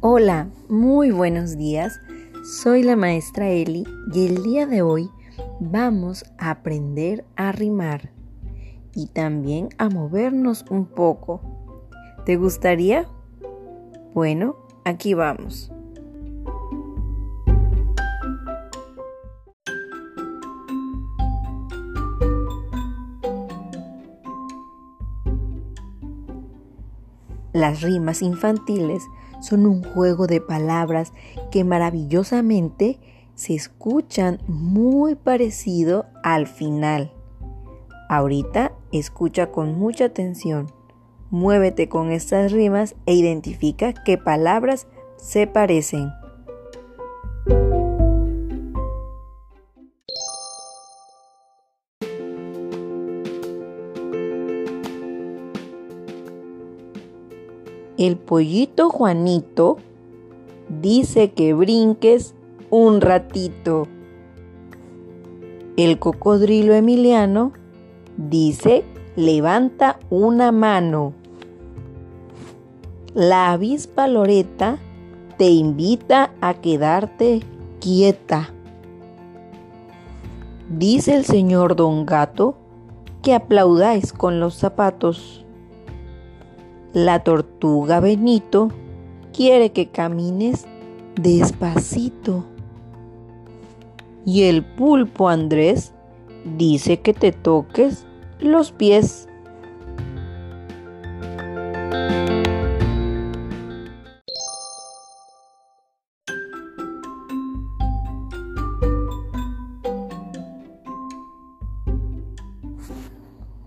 Hola, muy buenos días. Soy la maestra Eli y el día de hoy vamos a aprender a rimar y también a movernos un poco. ¿Te gustaría? Bueno, aquí vamos. Las rimas infantiles son un juego de palabras que maravillosamente se escuchan muy parecido al final. Ahorita escucha con mucha atención. Muévete con estas rimas e identifica qué palabras se parecen. El pollito Juanito dice que brinques un ratito. El cocodrilo Emiliano dice levanta una mano. La avispa Loreta te invita a quedarte quieta. Dice el señor Don Gato que aplaudáis con los zapatos. La tortuga Benito quiere que camines despacito. Y el pulpo Andrés dice que te toques los pies.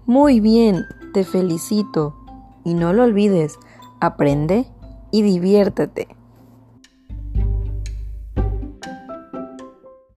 Muy bien, te felicito. Y no lo olvides, aprende y diviértete.